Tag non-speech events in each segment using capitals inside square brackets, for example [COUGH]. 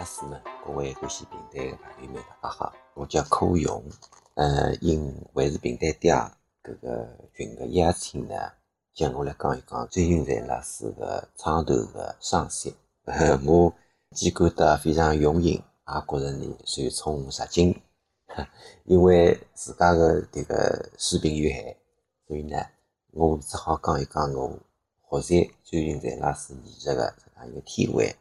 老师们，各位欢喜平台的朋友们，大家好，我叫柯勇。呃，应卫视平台爹搿个群个邀请呢，叫我来讲一讲追云才老师个创投个赏析。[LAUGHS] 我既感到非常荣幸，也觉着呢受宠若惊。[LAUGHS] 因为自家个迭个水平有限，所以呢，我只好讲一讲我学习追云才老师艺术个这样一个体会，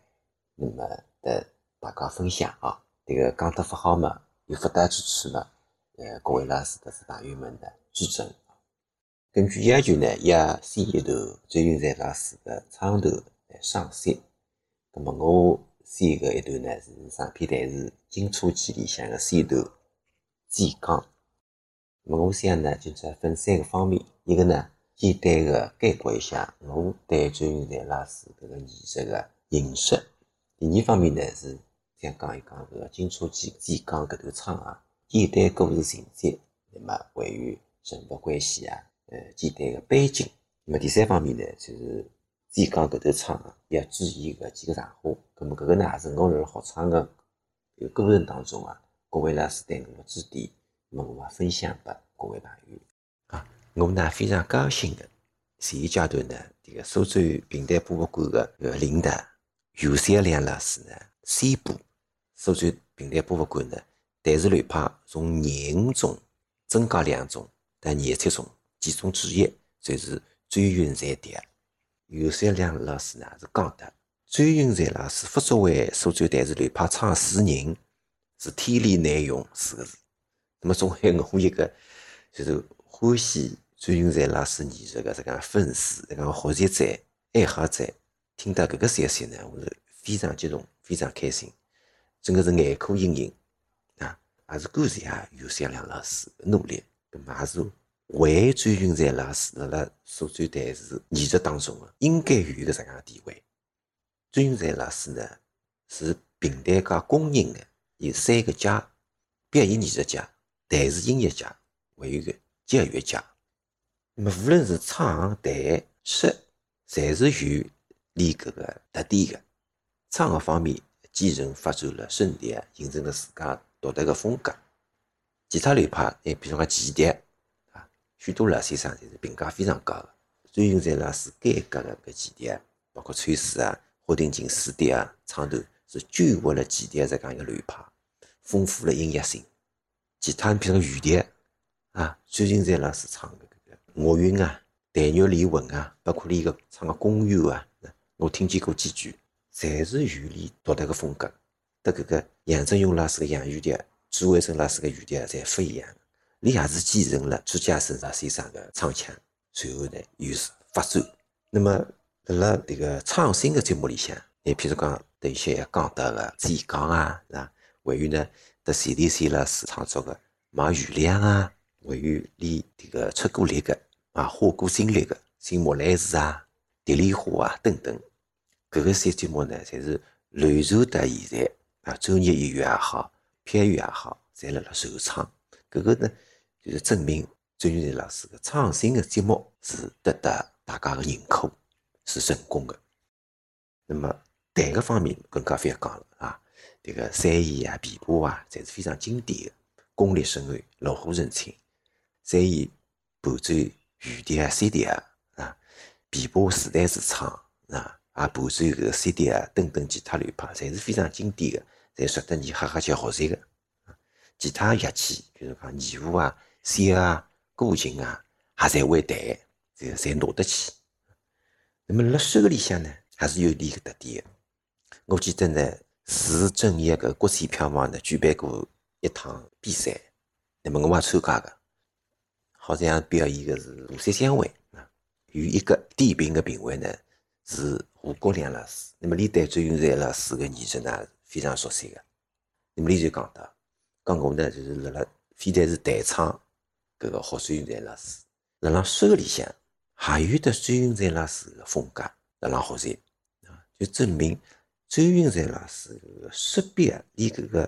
那么的大家分享啊。迭个讲得勿好嘛，有不当之处嘛。呃，各位老师特是朋友们的指正。根据要求呢，要先一段周云才老师的创投来赏析。那么我先个一段呢是上篇台词《金初记》里向的先段简讲。那么我想呢，就再分三个方面。一个呢，简单的概括一下我对周云才老师搿个艺术的认识。第二方面呢，是想讲一讲搿个《金初记》简讲搿段唱啊。简单故事情节，那么关于人物关系啊，呃，简单的背景。那么第三方面呢，就是简讲搿段唱啊，要注意个几个常话。那么搿个呢，也是我辣辣学唱个一个过程当中啊，各位老师对我的指点，那么我也分享拨各位朋友啊。我呢非常高兴的，现阶段呢，这个苏州平台博物馆的呃领导尤三良老师呢宣布，苏州平台博物馆呢。台式雷派从廿五种增加两种到廿七种，其中之一就是追云彩蝶。尤三良老师呢是讲的，追云彩老师不作为苏州台式雷派创始人，是天理难容四个字。那么作为我一个就是欢喜追云彩老师艺术的这个粉丝、这个学习者、爱好者，听到搿个消息呢，我是非常激动、非常开心，真的是眼眶盈盈。也是感谢尤三良老师的努力，咁么也是为周云才老师辣辣苏州台视艺术当中的应该有一个这样地位。周云才老师呢是平台界公认的有三个家：表演艺术家、台视音乐家，还有个教育家。那么无论是唱、弹、说，侪是有你搿个特点的。唱个方面，继承发展了顺利啊，形成了自家。独特个风格，其他流派，诶，比如讲奇蝶啊，许多老先生侪是评价非常高个。周云才老师改革个搿几蝶，包括崔氏啊、霍定金四笛啊，唱头是救活了奇蝶这样一个流派，丰富了音乐性。其他比如讲雨蝶啊，最近才老师唱个搿个乐韵啊、弹乐离文啊，包括你个唱个宫乐啊，我听见过几句，侪是有你独特个风格。得搿个杨振勇老师个杨雨蝶，朱伟生老师个雨蝶侪勿一样。你也是继承了朱家生先生个唱腔，随后呢又是发展。那么辣辣迭个创新个节目里向，你譬如讲一些讲到个演讲啊，是吧？还有呢，得 CDC 老师创作个《望月亮》啊，还有你迭个出过力个啊，花过精力个《新莫来时》啊，《蝶恋花》啊等等，搿个些节目呢，侪是流传到现在。啊，周日音乐也好，片语也好，侪辣辣受创。搿个呢，就是证明周云才老师个创新的节目是得到大家的认可，是成功的。那么弹个方面更加勿要讲了啊，迭个三弦啊、琵琶啊，侪是非常经典的，功力深厚，炉火纯青。三弦伴奏雨笛啊、CD 啊，啊，琵琶自弹自唱啊。啊，伴随搿个 CD 啊，等等其他流派，侪是非常经典的，侪值得你哈哈去学习的。其他乐器，比如讲二胡啊、箫啊、古琴啊，也侪会弹，这侪拿得起。那么辣手里向呢，还是有点个特点的。我记得呢，市政协个国际票房呢举办过一趟比赛，那么我也参加个，好像表演个是五色香会啊，有一个点评个评委呢。是胡国良老师，那么你对周云才老师个艺术呢非常熟悉个，那么你就讲到，讲我呢就是辣辣非但是弹唱搿个学周云才老师，辣辣手里向还有得周云才老师个风格辣辣学习，啊，就证明周云才老师个识别，你搿个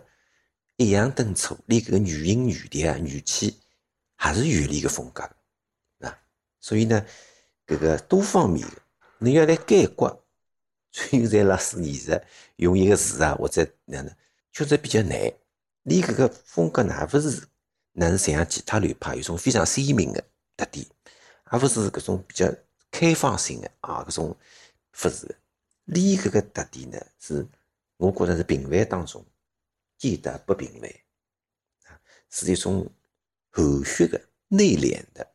抑扬顿挫，你搿个语音语调语气，还是有你个风格的，啊，所以呢，搿个多方面。你要来概括崔云在老师艺术用一个词啊，或者哪能，确实比较难。你搿个风格呢，勿是哪能像其他流派有种非常鲜明的特点，而勿是搿种比较开放性的啊，搿种不是。你搿个特点呢，是我觉着是平凡当中见得不平凡啊，是一种含蓄的、内敛的。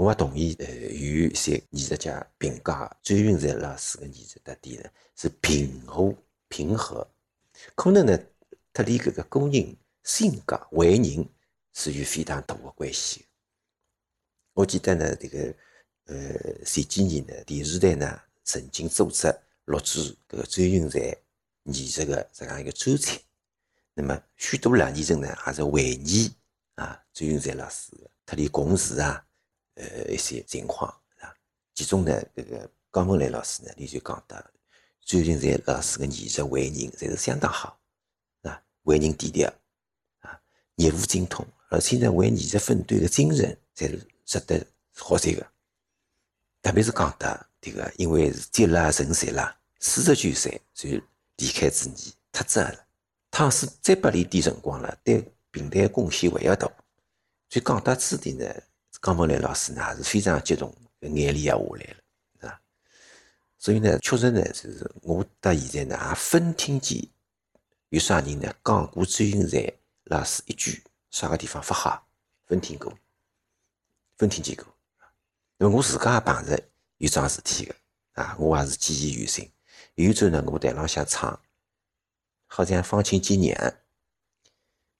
我也同意，呃，有一些艺术家评价周云才老师的艺术特点呢，是平和、平和。可能呢，他离搿个个人性格为人是有非常大的关系。我记得呢，这个呃前几年呢，电视台呢曾经组织录制搿个周云才艺术的这样一个周餐。那么许多老年人呢，也是怀念啊周云才老师特里共事啊。呃，一些情况啊，其中呢，这个江文来老师呢，你就讲到，周云才老师的艺术为人侪是相当好，啊，为人低调，啊，业务精通，而且呢，为艺术奋斗的精神，才是值得学习的。特别是讲到这个，因为是积了成才啦，四十九岁就离开子女，太早了。倘使再拨你点辰光了，对平台贡献还要大。所以讲到此地呢。江文来老师呢，也是非常激动，眼泪也下来了，啊，所以呢，确实呢，就是我到现在呢，也分听见有啥人呢讲过周云才老师一句啥个地方不好，分听过，分听见过。因为我自家也碰着有桩事体个，啊，我也是记忆犹新。有一周呢，我台浪向唱，好像方清见娘，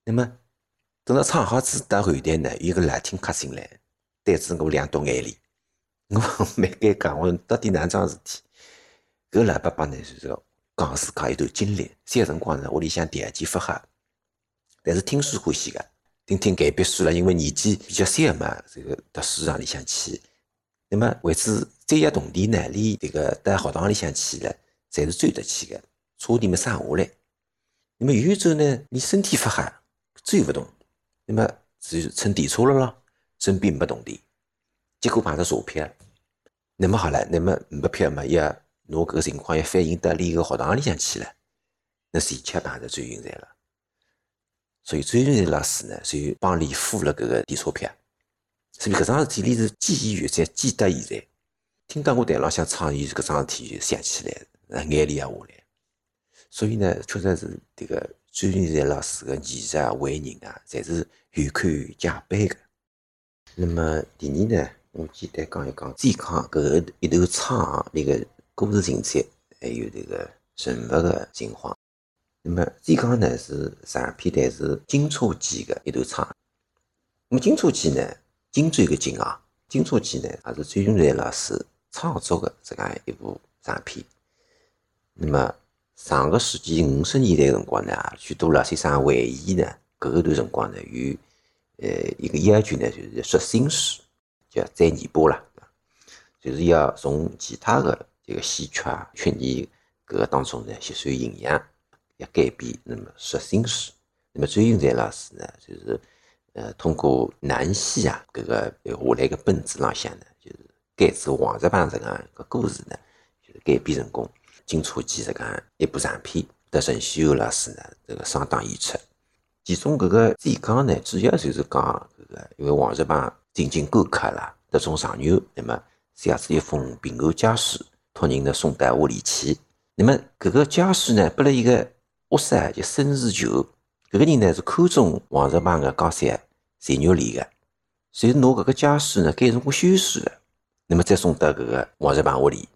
那么等到唱好子到后台呢，有个来听客进来。导致 [LAUGHS] 我两朵眼泪，我蛮尴尬。我到底哪桩事体？搿老伯伯呢，就是讲自家一段经历。三辰光呢，屋里向条件勿好，但是听书欢喜个，听听改笔书了。因为年纪比较小嘛，这个读书场里向去。那么为此专业动地呢，连这个到学堂里向去了，侪是追得去个，车底没上下来。那么有一周呢，你身体勿好，追勿动，那么就乘电车了咯。身边没动的，结果碰着查票，那么好了，那么没票嘛，要拿搿个情况要反映到另一个学堂里向去了，那前恰碰着周云才了，所以周云才老师呢，就帮你付了搿个电车票，所以搿桩事体你是记忆犹在，记得现在。听到我台浪向唱伊搿桩事体，就想起来，眼泪也下来。所以呢，确实是这个周云才老师个艺术啊、为人啊，侪是有看加倍个。那么第二呢，我简单讲一讲健康搿个一头唱那个故事情节，还有这个人物的情况。那么健康呢是上片台是金车记的一头唱。那么金车记呢，金追个金啊，金车记呢也是崔云才老师创作的这样一部长篇。那么上个世纪五十年代辰光呢，许多老先生回忆呢，搿一段辰光呢有。呃，一个要求呢，就是要说新书，叫再年播了，就是要从其他的这个戏曲啊、曲艺搿个当中呢吸收营养，要改编，那么说新书。那么周云才老师呢，就是呃通过南戏啊搿个下来个本子浪向呢，就是改制黄日榜这个故事呢，就是改编成功。金车记这个一部长片，得陈秀欧老师呢这个上档演出。其中搿个主讲呢，主要就是讲搿个，因为王日榜进京赶客了，得中上牛，那么写出一封平安家书，托人呢送到屋里去。那么搿个家书呢，拨了一个屋舍叫孙世球，搿个人呢是看中王日榜的江山才玉里的，所以拿搿个家书呢改成过休书了，那么再送到搿个王日榜屋里。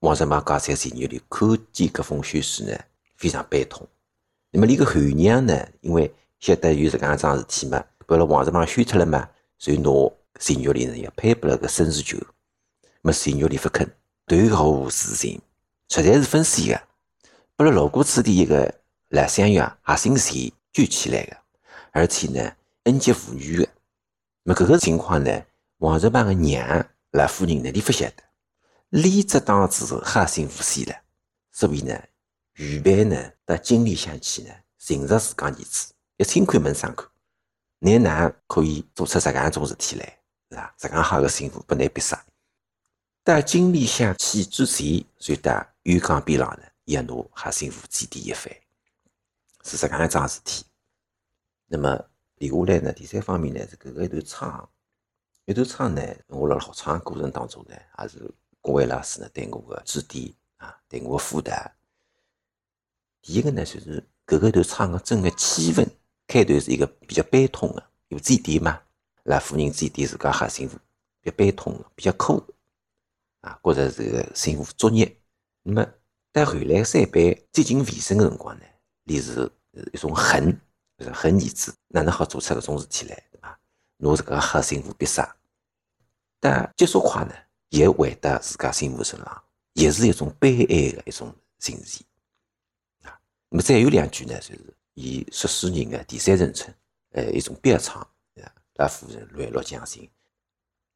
王日榜江山才玉里看见搿封休书呢，非常悲痛。那么连个后娘呢，因为晓得有这样一桩事体嘛？把了王日榜休脱了嘛？所以拿陈玉莲呢要配拨了个孙世球，么陈玉莲不肯，断毫无私情，实在是分手的。拨了路过此地一个赖香玉还姓钱救起来的，而且呢恩及妇女的。么搿个情况呢，王日榜的娘赖夫人呢，你不晓得，理则当之哈心无死了。所以呢，预备呢到京里向去呢，寻着自家儿子。一心看门上课，你哪可以做出这样一种事体来，是吧？这样好的幸福不难逼杀。但经历下去之前，就到鱼缸边浪呢，一拿哈幸福祭奠一番，是这样一桩事体。那么接下来呢，第三方面呢是搿个一段唱，一段唱呢，我辣学唱过程当中呢，也是各位老师呢对我个指点啊，对我辅导。第一个呢，就是搿个段唱个整个气氛，开头是一个比较悲痛的，有祭奠嘛，来夫人祭奠自家哈幸福，比较悲痛的，比较苦。啊，觉着这个幸福作孽。那么，在后来三辈接近尾声的辰光呢，你是一种恨，就是恨儿子哪能好做出搿种事体来，对伐？拿这个黑幸福必杀。但结束快呢，也回到自家幸福身上，也是一种悲哀的一种情绪。啊，那么再有两句呢，就是以说书人的第三人称，呃，一种别唱，啊，那夫人乱落江心。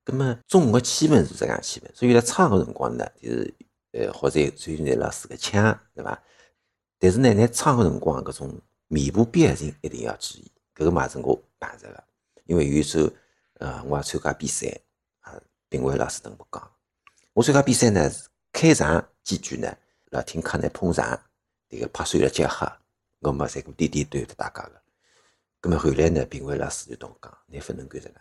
那么中个气氛是这样气氛，所以在唱个辰光呢，就是呃，或者周云在老师个腔，对伐？但是呢，在唱个辰光，搿种面部表情一定要注意。搿个嘛是我办着个，因为有一首呃，我也参加比赛啊，评委老师跟我讲，我参加比赛呢，开场几句呢，辣听课呢捧场，迭个拍手来结合，我嘛在个点点头大家个。咁么后来呢，评委老师就同我讲，你不能干这个。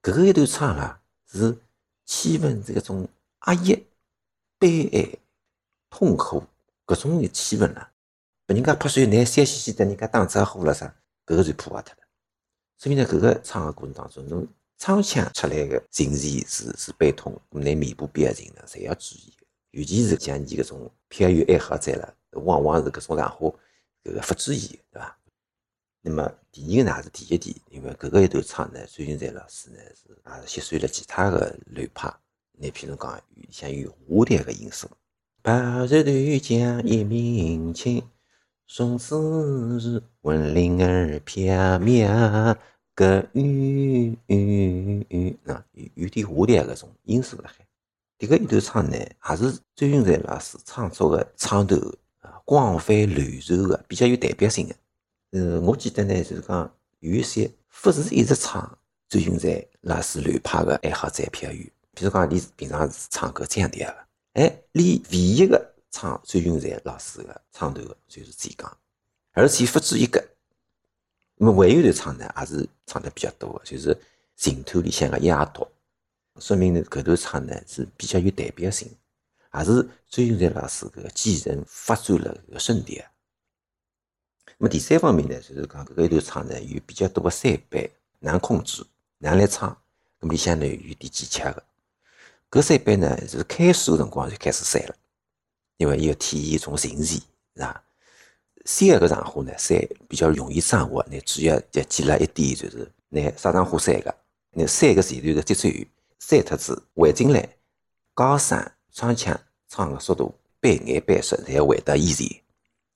搿个一段唱啦，是气氛这种压抑、悲哀、痛苦搿种的气氛啦。拨人家拍手，拿三嘻嘻的，人家打招呼了啥，搿个就破坏脱了。说明呢，搿个唱个过程当中，侬唱腔出来个情绪是是悲痛，咁你面部表情呢，侪要注意。尤其是像你搿种偏于爱好者了，往往是搿种场合搿个不注意，对伐？那么第二个呢是第一点，因为搿个一段唱呢，周云才老师呢是也是吸收了其他的流派，你譬如讲像有蝴蝶个因素，白日断江一鸣惊，松枝是闻铃儿飘渺，个雨啊有有点蝴蝶搿种因素辣海。迭个一段唱呢，也是周云才老师创作的唱头广泛流传的，比较有代表性的。呃，我记得呢，就是讲有一些不是一直唱周云才老师流派的爱好者票友，比如讲你平常是唱歌这样的个，哎，你唯一个唱周云才老师的唱头的就是这讲，而且不止一个，那么还有的唱呢，也是唱的比较多的，就是净土里向的丫头，说明呢搿段唱呢是比较有代表性，也是周云才老师搿个继承发展了搿个圣地。那么第三方面呢，就是讲搿个一段唱呢有比较多的三板难控制，难来唱。那么里向呢有点技巧的。搿三板呢是开始的辰光就开始散了，因为伊要体现一种情绪，是吧？三个长花呢，三比较容易掌握，那主要就记了一点，就是拿啥长花三个，那三个前段的节奏三脱子回进来，高声唱腔唱个速度半眼半熟，才回到以前，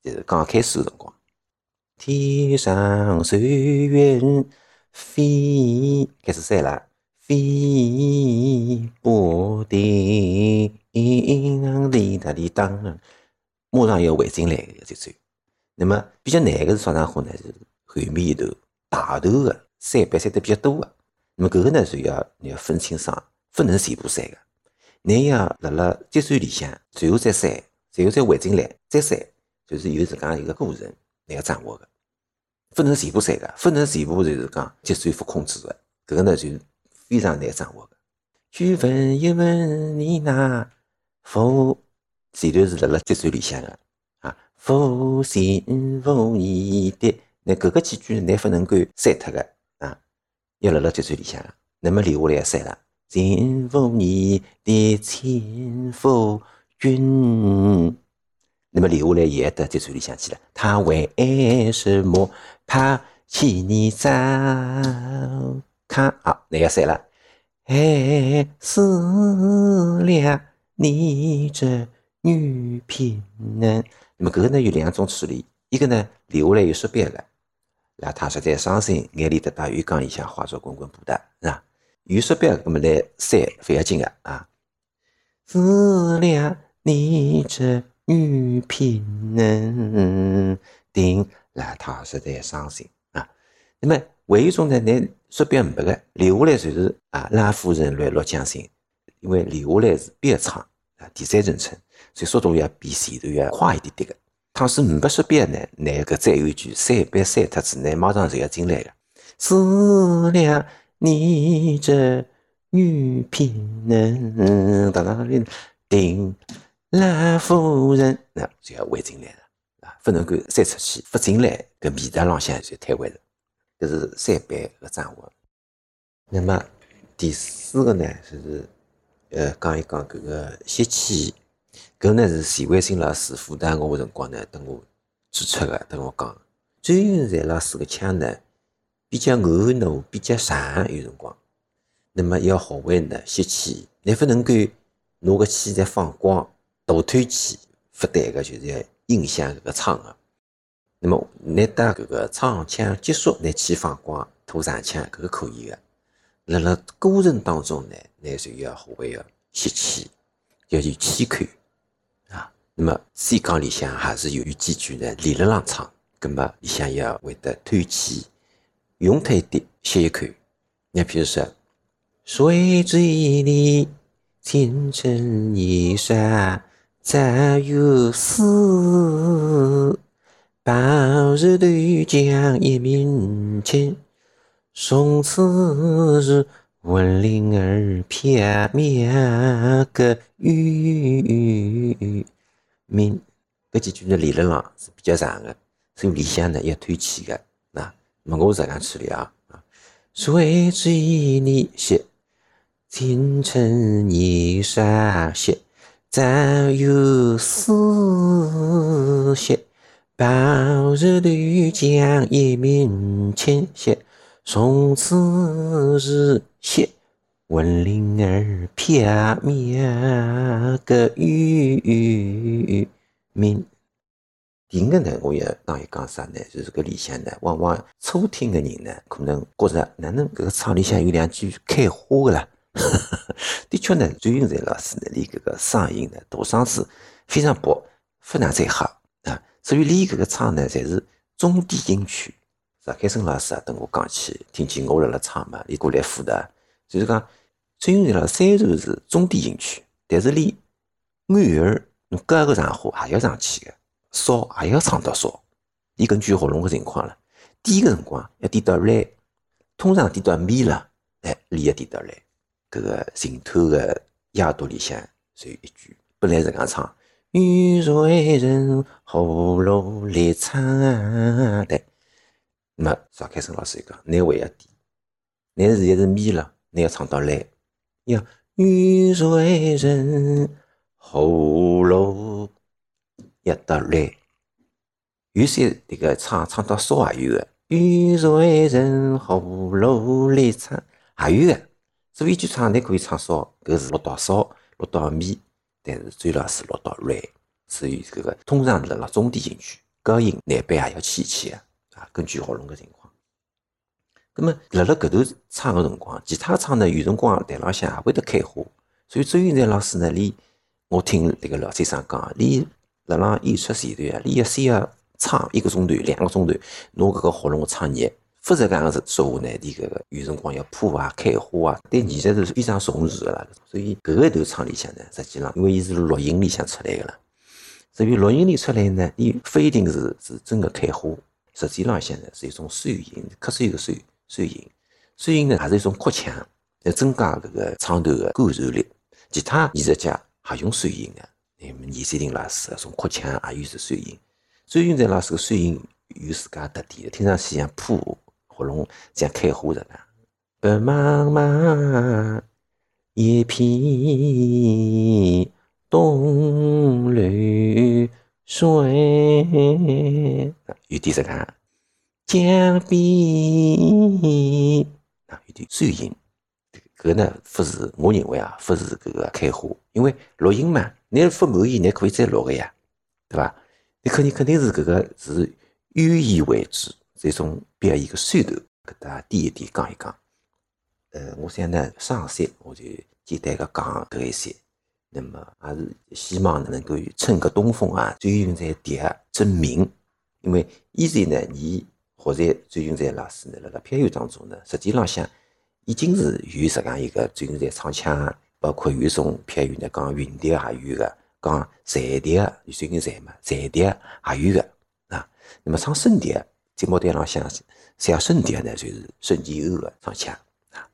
就是刚开始的辰光。天上随云飞，开始散了。飞不定，滴答滴当，马上要回进来个节奏。那么比较难个是双上花呢，是后面一头大头个三板散得比较多个。那么搿个呢，就要你要分清爽，不能全部散个。你要辣辣结算里向，最后再散，最后再回进来，再散，就是有自家一个过程，你要掌握个。不能全部散个，不能全部就是讲结算不控制的，搿个呢就非常难掌握个。去问一问你那否，前头是辣辣结算里向个啊，否心否意的，那搿个几句，你不能够删脱个啊，要辣辣结算里向。那么留下来要散了，心否你的情否君。那么留下来也得节奏里想起了，他为什么？抛弃你走，看啊，那个谁了？爱死了你这女贫人。那么搿个呢有两种处理，一个呢留下来又说别个，那他实在伤心，眼里得把浴缸里向化作滚滚波澜，是吧？有说别个，那么来三勿要紧个啊。死了你这女贫人，定。那他实在伤心啊。那么还有一种呢，你说别白个留下来就是啊，拉夫人乱落江心，因为留下来是别唱啊，第三人称，所以速度要比前头要快一点点个。倘使五百速别呢，那个再有一句三别三特子呢，马上就要进来个。思量你这女贫人，当当当，定兰夫人，那就要回进来了啊，不能够再出去，不进来，搿米达浪向就退回了。搿是三班个掌握。那么第四个呢，就是呃讲一讲搿个吸气，搿呢是徐慧新老师辅导我个辰光呢，等我指出个，等我讲，周云在老师个腔呢。比较厚糯，比较长，有辰光，那么要学会呢吸气，你不能够拿个气在放光，大吐气，不对个，就是要影响搿个唱个。那么你当搿个唱腔结束，拿气放光，吐上腔，搿个可以个。辣辣过程当中呢，你就要学会要吸气，要有气口啊。那么 C 讲里向还是有几句呢，连了浪唱，葛么里向要会得吐气。用它一点，吸一口。你比如说，水嘴里清晨一沙，早有诗。白日头江一明清，松枝是闻铃儿飘渺个雨鸣。搿几句呢，理论上是比较长的，所以里向呢要推气的。那么我是这样处理啊啊，水嘴里吸，清晨泥沙吸，早有诗吸，白日头将一鸣清吸，松枝是吸，闻铃儿飘渺个雨鸣。第五个呢，我要当伊讲啥呢？就是搿里向呢，往往初听个人呢，可能觉着哪能搿个唱里向有两句开花个啦？[LAUGHS] 的确呢，周云才老师呢，练搿个嗓音呢，大嗓子非常薄，非常才好啊。所以练搿个唱呢，侪是中低音区。石开生老师啊，等我讲起，听见我辣辣唱嘛，伊过来附的，就是讲周云才老师虽然是中低音区，但是练安儿，侬高个上花还要上去个。烧也要唱到烧，伊根据喉咙个情况了。低个辰光要低到来，通常低到咪了，哎，练要低到来。搿个琴头个压度里向就有一句，本来是搿样唱：雨水人喉咙里唱的。那么赵开生老师讲，难位要低，难是一是咪了，难要唱到来。要雨水人喉咙。一到来，有些这个唱唱到烧也有的，雨水人喉咙里唱也有的。所以一句唱你可以唱烧，搿是落到烧，落到咪，但是最老是落到来。所以这个通常辣辣中低音区，高音难版也要起起的啊，根据喉咙的情况。那么辣辣搿头唱的辰光，其他唱呢有辰光台浪向也会得开花。所以周云才老师呢，连我听迭个老先生讲，连辣辣演出前头啊，你要先要唱一个钟头、两个钟头，拿搿个喉咙唱热。否则讲是说话呢，你搿个有辰光要破啊、开花啊，对艺术是非常重视的啦。所以搿个头唱里向呢，实际上因为伊是录音里向出来的啦，所以录音里出来呢，伊不一定是是真的开花，实际浪向呢是一种酸音，咳嗽一个酸酸音，酸音呢还是一种扩腔，来增加搿个唱头的感受力。其他艺术家还用酸音的。那么倪三林老师从扩腔也有是酸音，周云在老师个酸音有自家特点，听上去像破喉咙像开花似的。白茫茫一片东流水，有点这个江边啊，有点酸音。搿呢，不是我认为啊，不是搿个开花，因为录音嘛，你不满意，你可以再录个呀，对伐？你肯定肯定是搿个是有意为之，这种表现个噱头，搿搭点一点讲一讲。呃，我想呢，上山我就简单个讲搿一些，那么还是希望能够趁个东风啊，追云在迭证明，因为现在呢，你或者追云在老师呢，辣辣表演当中呢，实际浪向。已经是有这样一个最近在唱腔包括有一种片语呢，讲云蝶也有个，讲彩蝶，最近彩嘛，彩蝶也有个啊。那么唱声蝶，节目台浪向写声蝶呢，就是孙继欧个唱腔啊。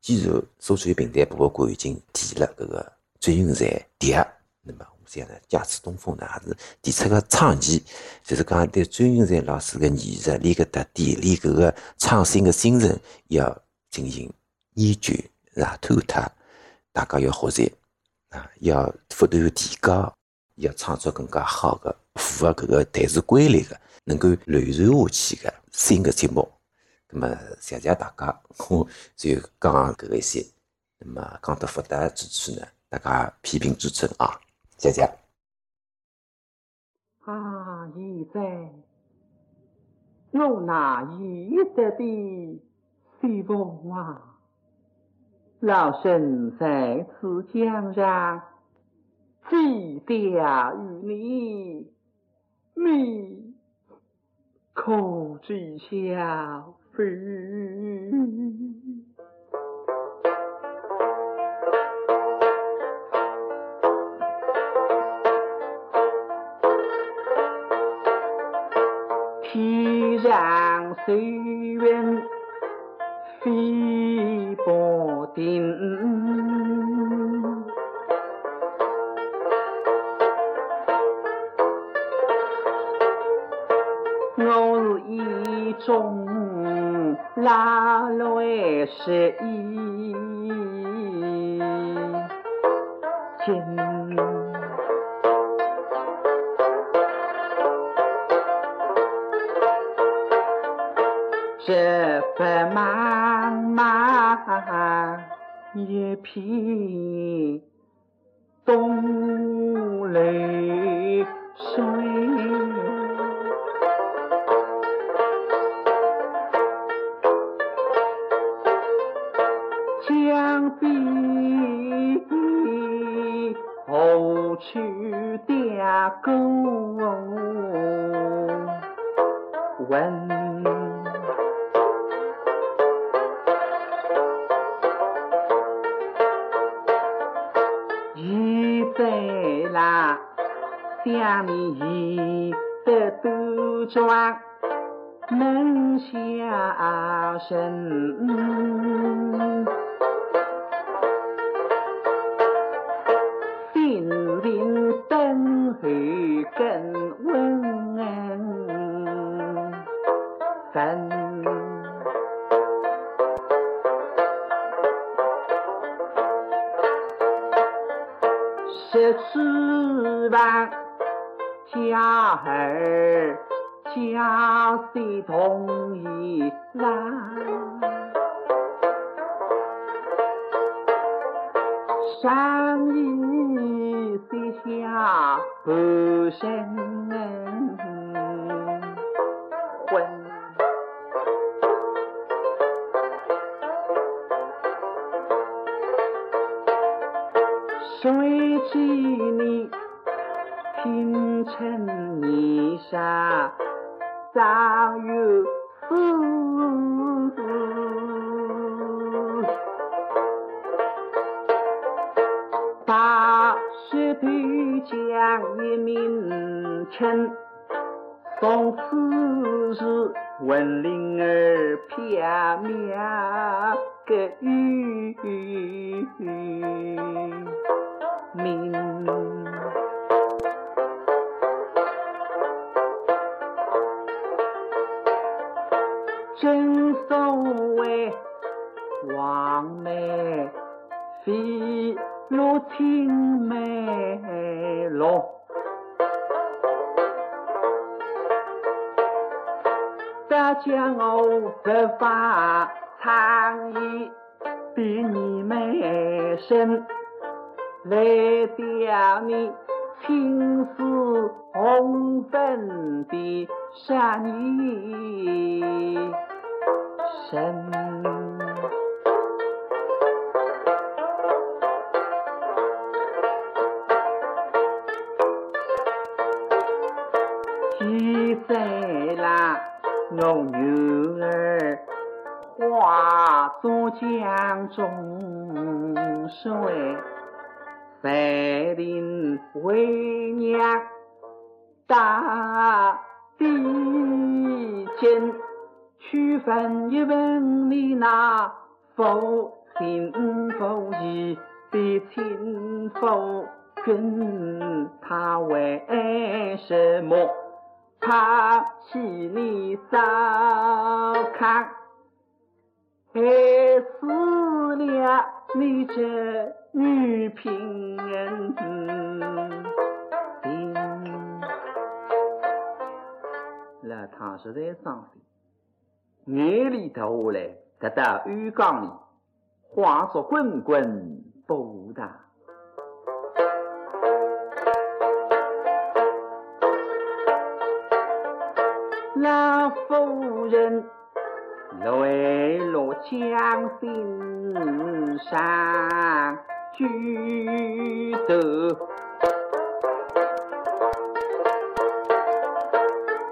既然所处平台博物馆已经提了搿个追云彩蝶，那么我想呢，假此东风呢，还是提出个倡议，就是讲对追云彩老师个艺术、练个特点、练搿个创新个精神要进行研究啊，探讨。大家要学习啊，要不断提高，要创作更加好的、符合搿个台词规律的、能够流传下去的新的节目。那么谢谢大家，[LAUGHS] 我就讲搿个一些。那么讲得复杂之处呢，大家批评指正啊，谢谢。啊，现在我那一得的希望啊！老身在此江上寄钓与你，你可知晓否？天上水云飞薄。我是一种拉来失意一片东流水，江边何处钓钩？问。想你的杜鹃能笑声，家谁同意来？山雨水下不生魂，谁知你？清晨泥沙上有福，把石头匠一名称，从此时闻铃儿飘渺个雨名。青梅落，大家我不发倡议，比你们深来吊你青丝红粉的少女。身，记在那侬女儿化作江中水，谁领为娘大地间，去问一问你那否心否意的亲夫君，他为什么？怕起你烧炕？害死了你这女贫人。那他是在上飞，眼里头下来，得到浴缸里，话说滚滚波浪不大。老夫人。泪落江心上，举得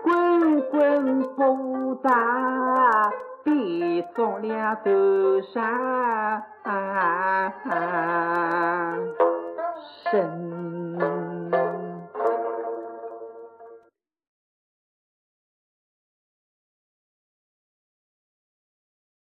滚滚不打，别送了头上身。